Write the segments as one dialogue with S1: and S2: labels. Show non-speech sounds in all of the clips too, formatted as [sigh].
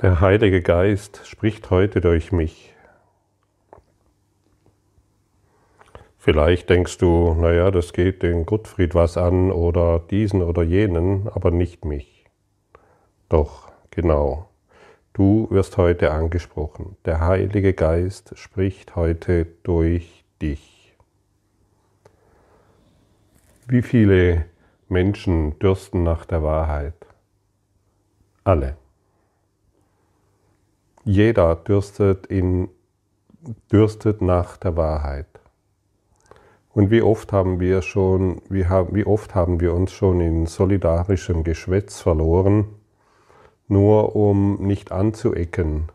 S1: Der Heilige Geist spricht heute durch mich. Vielleicht denkst du, naja, das geht den Gottfried was an oder diesen oder jenen, aber nicht mich. Doch, genau. Du wirst heute angesprochen. Der Heilige Geist spricht heute durch dich. Wie viele Menschen dürsten nach der Wahrheit? Alle. Jeder dürstet, in, dürstet nach der Wahrheit. Und wie oft haben wir schon, wie, wie oft haben wir uns schon in solidarischem Geschwätz verloren, nur um nicht anzuecken,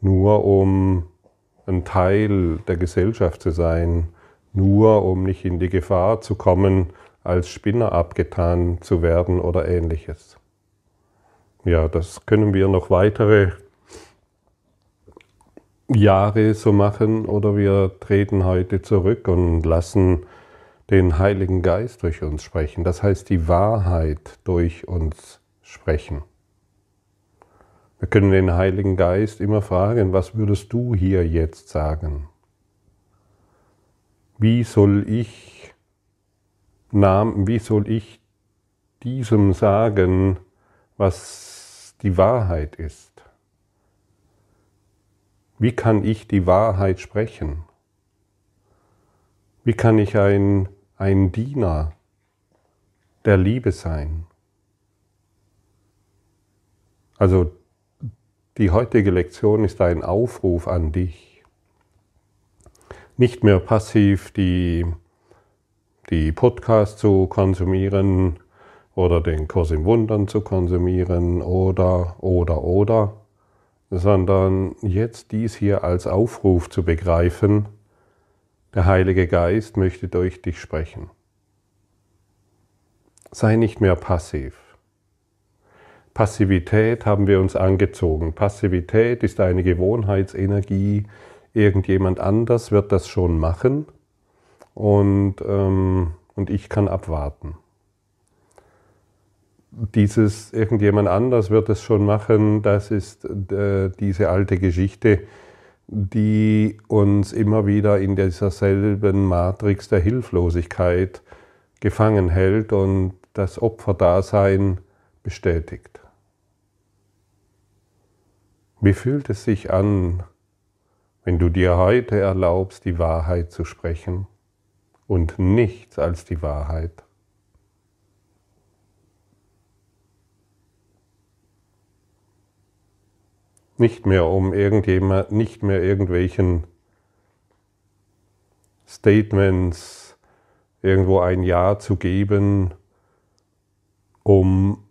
S1: nur um ein Teil der Gesellschaft zu sein, nur um nicht in die Gefahr zu kommen, als Spinner abgetan zu werden oder ähnliches. Ja, das können wir noch weitere Jahre so machen oder wir treten heute zurück und lassen den Heiligen Geist durch uns sprechen. Das heißt, die Wahrheit durch uns sprechen. Wir können den Heiligen Geist immer fragen, was würdest du hier jetzt sagen? Wie soll ich, wie soll ich diesem sagen, was die Wahrheit ist? Wie kann ich die Wahrheit sprechen? Wie kann ich ein, ein Diener der Liebe sein? Also die heutige Lektion ist ein Aufruf an dich. Nicht mehr passiv die, die Podcasts zu konsumieren oder den Kurs im Wundern zu konsumieren oder, oder, oder, sondern jetzt dies hier als Aufruf zu begreifen, der Heilige Geist möchte durch dich sprechen. Sei nicht mehr passiv. Passivität haben wir uns angezogen. Passivität ist eine Gewohnheitsenergie. Irgendjemand anders wird das schon machen und, ähm, und ich kann abwarten dieses irgendjemand anders wird es schon machen, das ist äh, diese alte Geschichte, die uns immer wieder in dieser selben Matrix der Hilflosigkeit gefangen hält und das Opferdasein bestätigt. Wie fühlt es sich an, wenn du dir heute erlaubst, die Wahrheit zu sprechen und nichts als die Wahrheit? Nicht mehr um irgendjemand, nicht mehr irgendwelchen Statements irgendwo ein Ja zu geben, um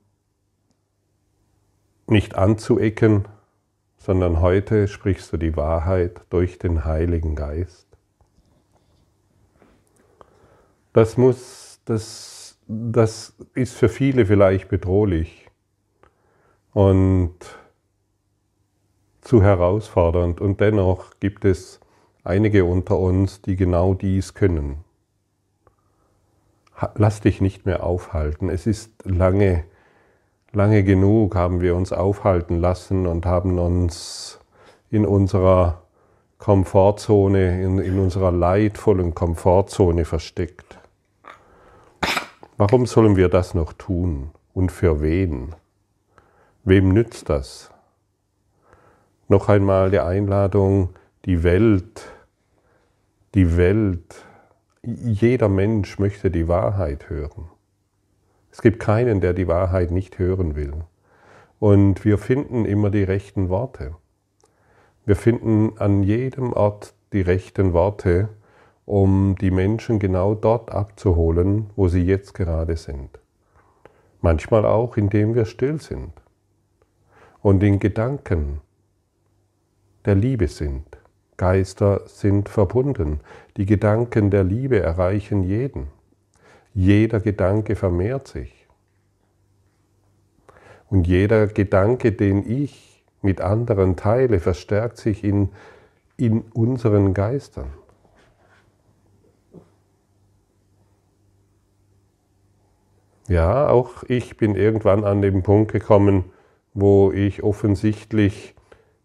S1: nicht anzuecken, sondern heute sprichst du die Wahrheit durch den Heiligen Geist. Das muss, das, das ist für viele vielleicht bedrohlich. Und zu herausfordernd und dennoch gibt es einige unter uns, die genau dies können. Lass dich nicht mehr aufhalten. Es ist lange, lange genug haben wir uns aufhalten lassen und haben uns in unserer Komfortzone, in, in unserer leidvollen Komfortzone versteckt. Warum sollen wir das noch tun? Und für wen? Wem nützt das? Noch einmal die Einladung, die Welt, die Welt, jeder Mensch möchte die Wahrheit hören. Es gibt keinen, der die Wahrheit nicht hören will. Und wir finden immer die rechten Worte. Wir finden an jedem Ort die rechten Worte, um die Menschen genau dort abzuholen, wo sie jetzt gerade sind. Manchmal auch, indem wir still sind und in Gedanken der Liebe sind. Geister sind verbunden. Die Gedanken der Liebe erreichen jeden. Jeder Gedanke vermehrt sich. Und jeder Gedanke, den ich mit anderen teile, verstärkt sich in, in unseren Geistern. Ja, auch ich bin irgendwann an den Punkt gekommen, wo ich offensichtlich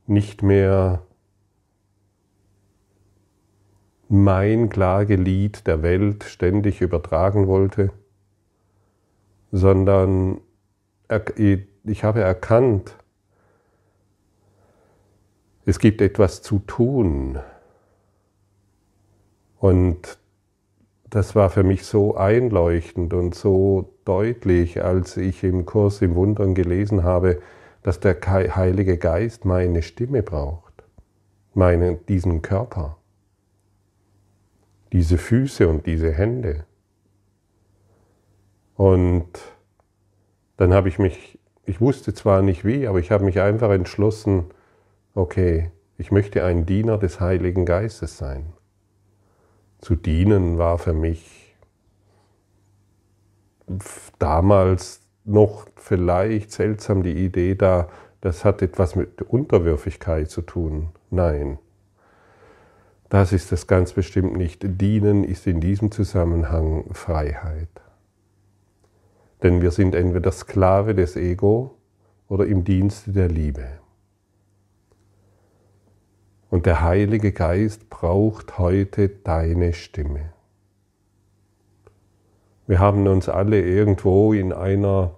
S1: nicht mehr mein Klagelied der Welt ständig übertragen wollte, sondern ich habe erkannt, es gibt etwas zu tun. Und das war für mich so einleuchtend und so deutlich, als ich im Kurs im Wundern gelesen habe, dass der Heilige Geist meine Stimme braucht, meine, diesen Körper, diese Füße und diese Hände. Und dann habe ich mich, ich wusste zwar nicht wie, aber ich habe mich einfach entschlossen, okay, ich möchte ein Diener des Heiligen Geistes sein. Zu dienen war für mich damals noch vielleicht seltsam die Idee da, das hat etwas mit Unterwürfigkeit zu tun. Nein, das ist es ganz bestimmt nicht. Dienen ist in diesem Zusammenhang Freiheit. Denn wir sind entweder Sklave des Ego oder im Dienste der Liebe. Und der Heilige Geist braucht heute deine Stimme. Wir haben uns alle irgendwo in einer,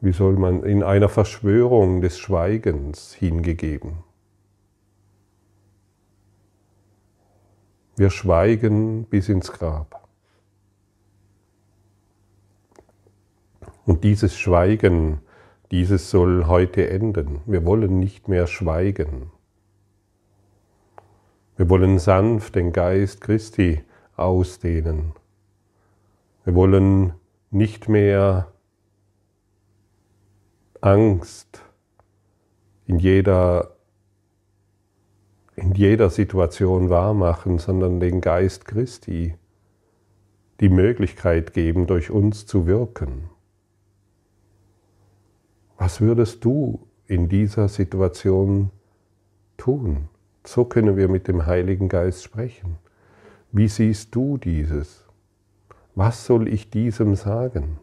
S1: wie soll man, in einer Verschwörung des Schweigens hingegeben. Wir schweigen bis ins Grab. Und dieses Schweigen dieses soll heute enden. Wir wollen nicht mehr schweigen. Wir wollen sanft den Geist Christi ausdehnen. Wir wollen nicht mehr Angst in jeder, in jeder Situation wahrmachen, sondern den Geist Christi die Möglichkeit geben, durch uns zu wirken. Was würdest du in dieser Situation tun? So können wir mit dem Heiligen Geist sprechen. Wie siehst du dieses? Was soll ich diesem sagen?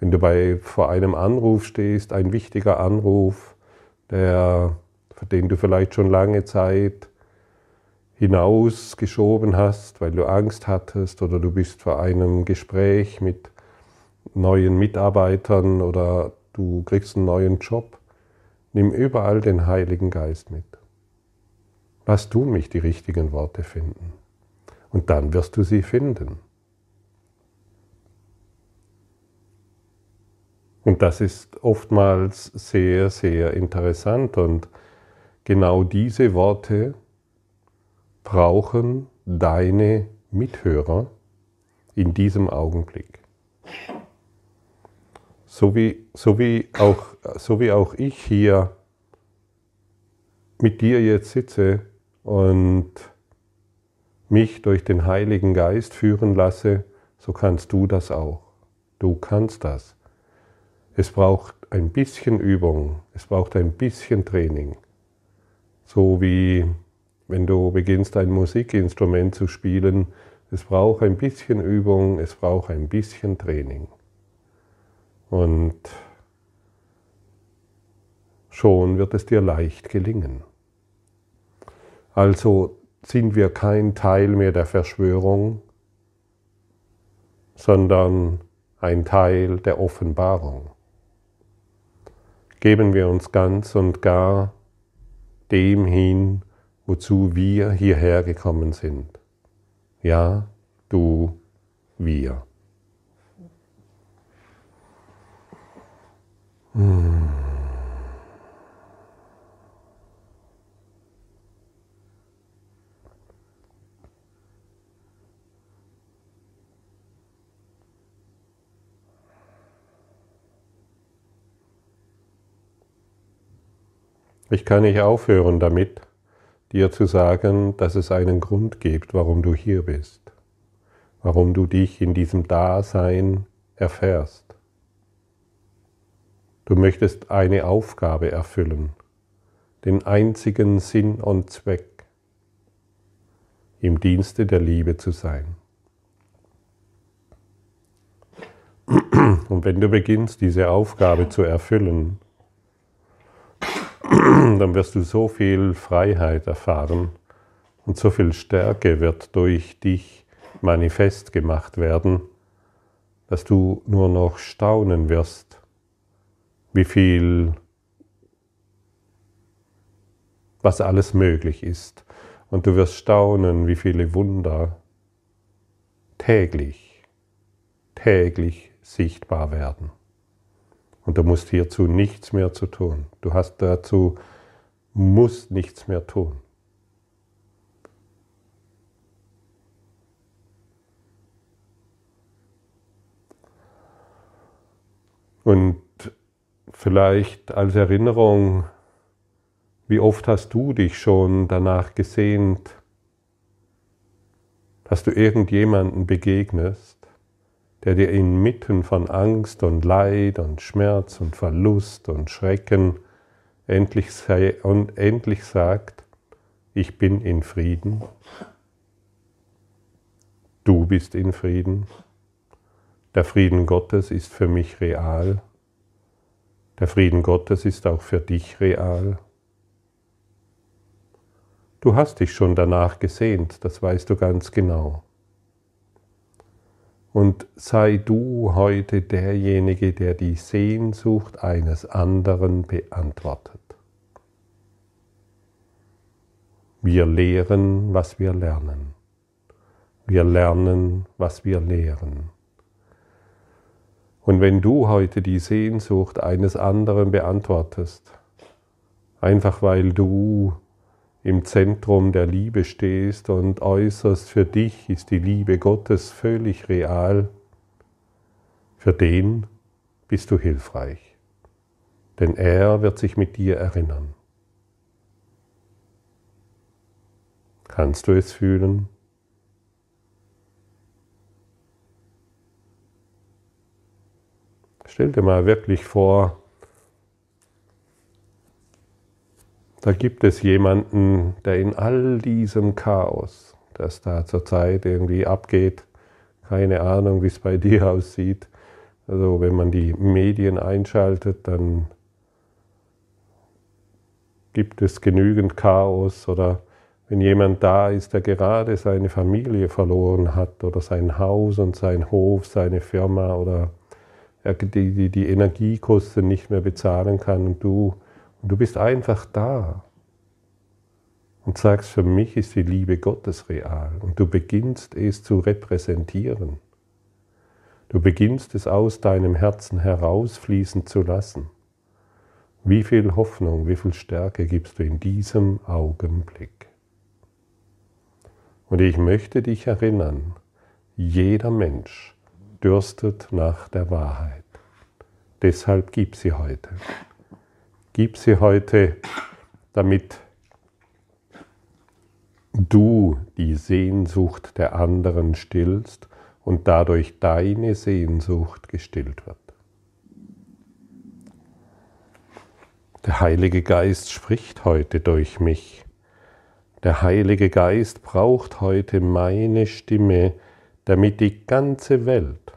S1: Wenn du bei, vor einem Anruf stehst, ein wichtiger Anruf, der, für den du vielleicht schon lange Zeit hinausgeschoben hast, weil du Angst hattest oder du bist vor einem Gespräch mit neuen Mitarbeitern oder du kriegst einen neuen Job, nimm überall den Heiligen Geist mit. Lass du mich die richtigen Worte finden. Und dann wirst du sie finden. Und das ist oftmals sehr, sehr interessant. Und genau diese Worte brauchen deine Mithörer in diesem Augenblick. So wie, so wie, auch, so wie auch ich hier mit dir jetzt sitze und mich durch den Heiligen Geist führen lasse, so kannst du das auch. Du kannst das. Es braucht ein bisschen Übung, es braucht ein bisschen Training. So wie wenn du beginnst ein Musikinstrument zu spielen, es braucht ein bisschen Übung, es braucht ein bisschen Training. Und schon wird es dir leicht gelingen. Also sind wir kein Teil mehr der Verschwörung, sondern ein Teil der Offenbarung. Geben wir uns ganz und gar dem hin, wozu wir hierher gekommen sind. Ja, du, wir. Ich kann nicht aufhören damit, dir zu sagen, dass es einen Grund gibt, warum du hier bist, warum du dich in diesem Dasein erfährst. Du möchtest eine Aufgabe erfüllen, den einzigen Sinn und Zweck, im Dienste der Liebe zu sein. Und wenn du beginnst, diese Aufgabe zu erfüllen, [clears throat] dann wirst du so viel Freiheit erfahren und so viel Stärke wird durch dich manifest gemacht werden, dass du nur noch staunen wirst, wie viel, was alles möglich ist. Und du wirst staunen, wie viele Wunder täglich, täglich sichtbar werden. Und du musst hierzu nichts mehr zu tun. Du hast dazu, musst nichts mehr tun. Und vielleicht als Erinnerung, wie oft hast du dich schon danach gesehnt, dass du irgendjemanden begegnest, der dir inmitten von Angst und Leid und Schmerz und Verlust und Schrecken endlich, sei, und endlich sagt, ich bin in Frieden. Du bist in Frieden. Der Frieden Gottes ist für mich real. Der Frieden Gottes ist auch für dich real. Du hast dich schon danach gesehnt, das weißt du ganz genau. Und sei du heute derjenige, der die Sehnsucht eines anderen beantwortet. Wir lehren, was wir lernen. Wir lernen, was wir lehren. Und wenn du heute die Sehnsucht eines anderen beantwortest, einfach weil du im Zentrum der Liebe stehst und äußerst für dich ist die Liebe Gottes völlig real, für den bist du hilfreich, denn er wird sich mit dir erinnern. Kannst du es fühlen? Stell dir mal wirklich vor, Da gibt es jemanden, der in all diesem Chaos, das da zurzeit irgendwie abgeht, keine Ahnung, wie es bei [laughs] dir aussieht. Also wenn man die Medien einschaltet, dann gibt es genügend Chaos oder wenn jemand da ist, der gerade seine Familie verloren hat oder sein Haus und sein Hof, seine Firma oder die, die, die Energiekosten nicht mehr bezahlen kann und du du bist einfach da und sagst, für mich ist die Liebe Gottes real. Und du beginnst es zu repräsentieren. Du beginnst es aus deinem Herzen herausfließen zu lassen. Wie viel Hoffnung, wie viel Stärke gibst du in diesem Augenblick? Und ich möchte dich erinnern, jeder Mensch dürstet nach der Wahrheit. Deshalb gib sie heute. Gib sie heute, damit du die Sehnsucht der anderen stillst und dadurch deine Sehnsucht gestillt wird. Der Heilige Geist spricht heute durch mich. Der Heilige Geist braucht heute meine Stimme, damit die ganze Welt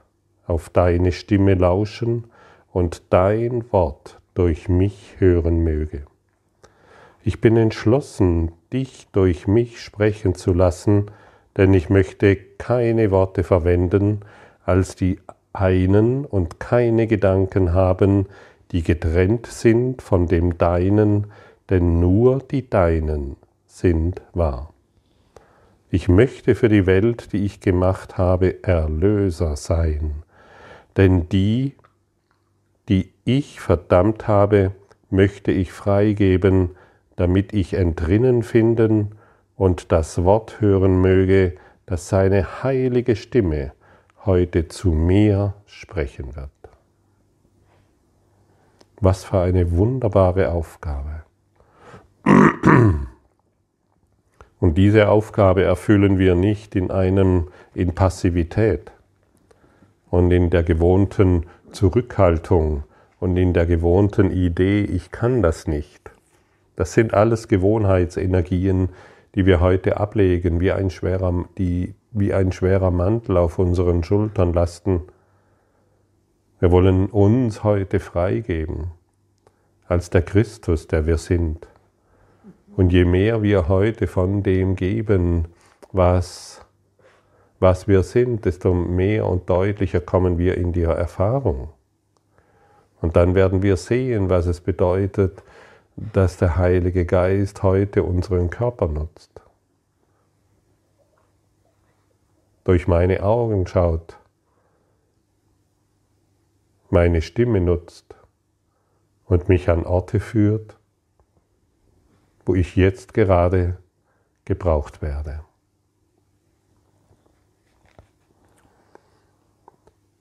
S1: auf deine Stimme lauschen und dein Wort durch mich hören möge. Ich bin entschlossen, dich durch mich sprechen zu lassen, denn ich möchte keine Worte verwenden als die einen und keine Gedanken haben, die getrennt sind von dem Deinen, denn nur die Deinen sind wahr. Ich möchte für die Welt, die ich gemacht habe, Erlöser sein, denn die, ich verdammt habe, möchte ich freigeben, damit ich entrinnen finden und das Wort hören möge, das seine heilige Stimme heute zu mir sprechen wird. Was für eine wunderbare Aufgabe. Und diese Aufgabe erfüllen wir nicht in einem in Passivität und in der gewohnten Zurückhaltung und in der gewohnten Idee, ich kann das nicht. Das sind alles Gewohnheitsenergien, die wir heute ablegen, wie ein schwerer, die wie ein schwerer Mantel auf unseren Schultern lasten. Wir wollen uns heute freigeben als der Christus, der wir sind. Und je mehr wir heute von dem geben, was, was wir sind, desto mehr und deutlicher kommen wir in die Erfahrung. Und dann werden wir sehen, was es bedeutet, dass der Heilige Geist heute unseren Körper nutzt. Durch meine Augen schaut, meine Stimme nutzt und mich an Orte führt, wo ich jetzt gerade gebraucht werde.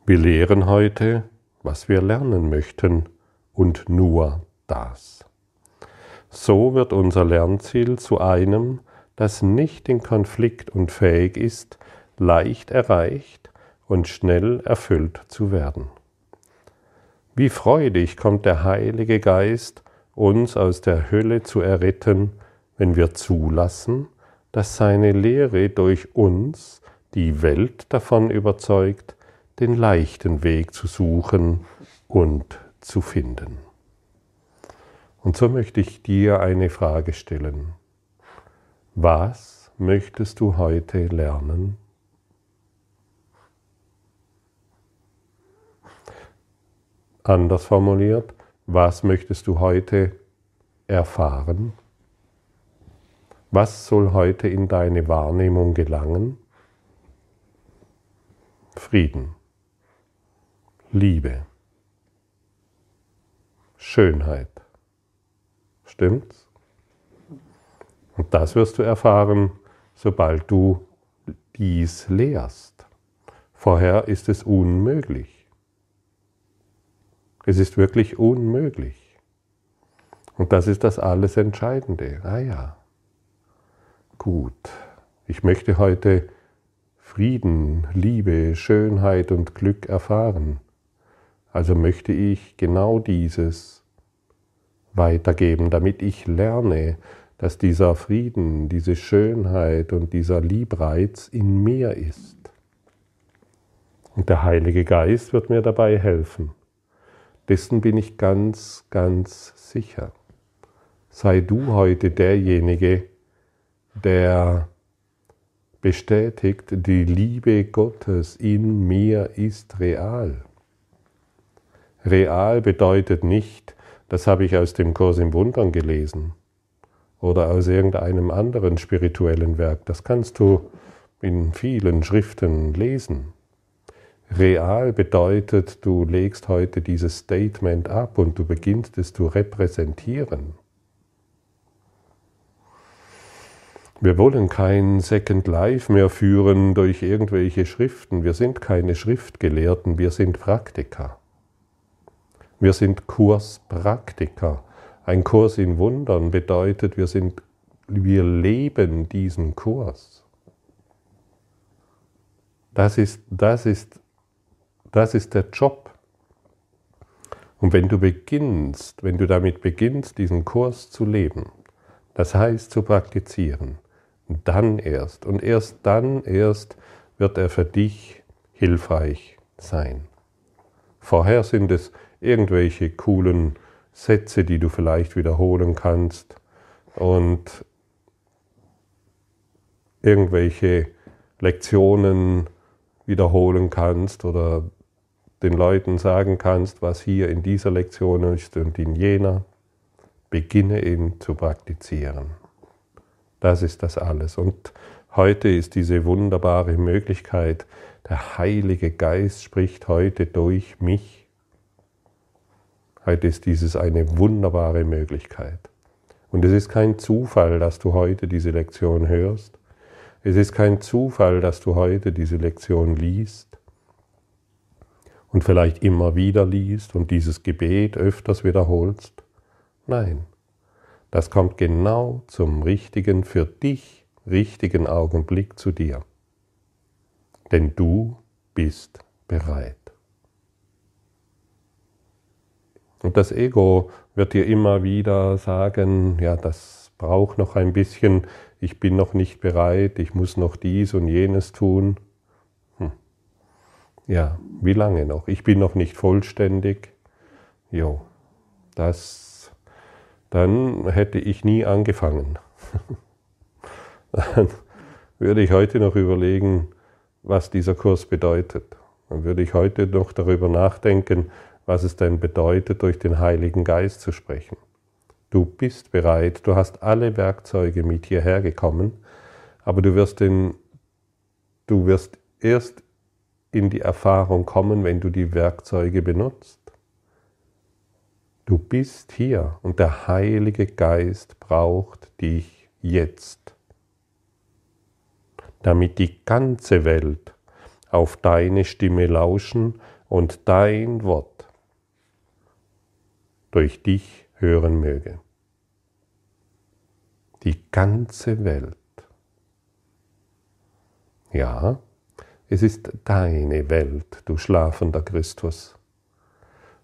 S1: Wir lehren heute, was wir lernen möchten und nur das. So wird unser Lernziel zu einem, das nicht in Konflikt und fähig ist, leicht erreicht und schnell erfüllt zu werden. Wie freudig kommt der Heilige Geist, uns aus der Hölle zu erretten, wenn wir zulassen, dass seine Lehre durch uns die Welt davon überzeugt, den leichten Weg zu suchen und zu finden. Und so möchte ich dir eine Frage stellen. Was möchtest du heute lernen? Anders formuliert, was möchtest du heute erfahren? Was soll heute in deine Wahrnehmung gelangen? Frieden, Liebe, Schönheit. Stimmt's? Und das wirst du erfahren, sobald du dies lehrst. Vorher ist es unmöglich. Es ist wirklich unmöglich. Und das ist das alles Entscheidende. Ah ja, gut. Ich möchte heute Frieden, Liebe, Schönheit und Glück erfahren. Also möchte ich genau dieses weitergeben, damit ich lerne, dass dieser Frieden, diese Schönheit und dieser Liebreiz in mir ist. Und der Heilige Geist wird mir dabei helfen. Dessen bin ich ganz, ganz sicher. Sei du heute derjenige, der bestätigt, die Liebe Gottes in mir ist real. Real bedeutet nicht, das habe ich aus dem Kurs im Wundern gelesen oder aus irgendeinem anderen spirituellen Werk. Das kannst du in vielen Schriften lesen. Real bedeutet, du legst heute dieses Statement ab und du beginnst es zu repräsentieren. Wir wollen kein Second Life mehr führen durch irgendwelche Schriften. Wir sind keine Schriftgelehrten, wir sind Praktiker. Wir sind Kurspraktiker. Ein Kurs in Wundern bedeutet, wir, sind, wir leben diesen Kurs. Das ist, das ist das ist der Job. Und wenn du beginnst, wenn du damit beginnst, diesen Kurs zu leben, das heißt zu praktizieren, dann erst und erst dann erst wird er für dich hilfreich sein. Vorher sind es irgendwelche coolen Sätze, die du vielleicht wiederholen kannst und irgendwelche Lektionen wiederholen kannst oder den Leuten sagen kannst, was hier in dieser Lektion ist und in jener, beginne ihn zu praktizieren. Das ist das alles. Und heute ist diese wunderbare Möglichkeit, der Heilige Geist spricht heute durch mich. Heute ist dieses eine wunderbare Möglichkeit. Und es ist kein Zufall, dass du heute diese Lektion hörst. Es ist kein Zufall, dass du heute diese Lektion liest und vielleicht immer wieder liest und dieses Gebet öfters wiederholst. Nein, das kommt genau zum richtigen, für dich richtigen Augenblick zu dir. Denn du bist bereit. Und das Ego wird dir immer wieder sagen, ja, das braucht noch ein bisschen, ich bin noch nicht bereit, ich muss noch dies und jenes tun. Ja, wie lange noch? Ich bin noch nicht vollständig. Jo, das, dann hätte ich nie angefangen. [laughs] dann würde ich heute noch überlegen, was dieser Kurs bedeutet. Dann würde ich heute noch darüber nachdenken, was es denn bedeutet, durch den Heiligen Geist zu sprechen. Du bist bereit, du hast alle Werkzeuge mit hierher gekommen, aber du wirst, den, du wirst erst in die Erfahrung kommen, wenn du die Werkzeuge benutzt. Du bist hier und der Heilige Geist braucht dich jetzt, damit die ganze Welt auf deine Stimme lauschen und dein Wort durch dich hören möge. Die ganze Welt. Ja, es ist deine Welt, du schlafender Christus.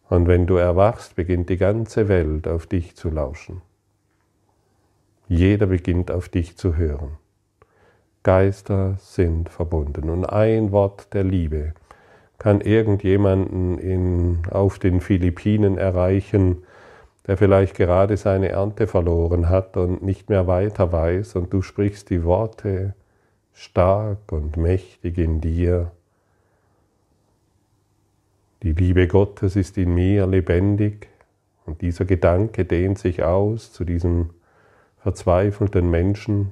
S1: Und wenn du erwachst, beginnt die ganze Welt auf dich zu lauschen. Jeder beginnt auf dich zu hören. Geister sind verbunden. Und ein Wort der Liebe kann irgendjemanden in, auf den Philippinen erreichen, der vielleicht gerade seine Ernte verloren hat und nicht mehr weiter weiß, und du sprichst die Worte stark und mächtig in dir. Die Liebe Gottes ist in mir lebendig und dieser Gedanke dehnt sich aus zu diesem verzweifelten Menschen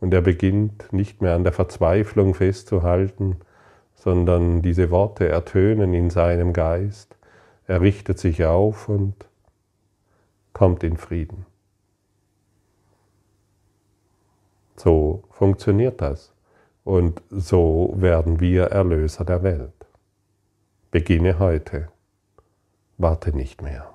S1: und er beginnt nicht mehr an der Verzweiflung festzuhalten, sondern diese Worte ertönen in seinem Geist. Er richtet sich auf und kommt in Frieden. So funktioniert das. Und so werden wir Erlöser der Welt. Beginne heute. Warte nicht mehr.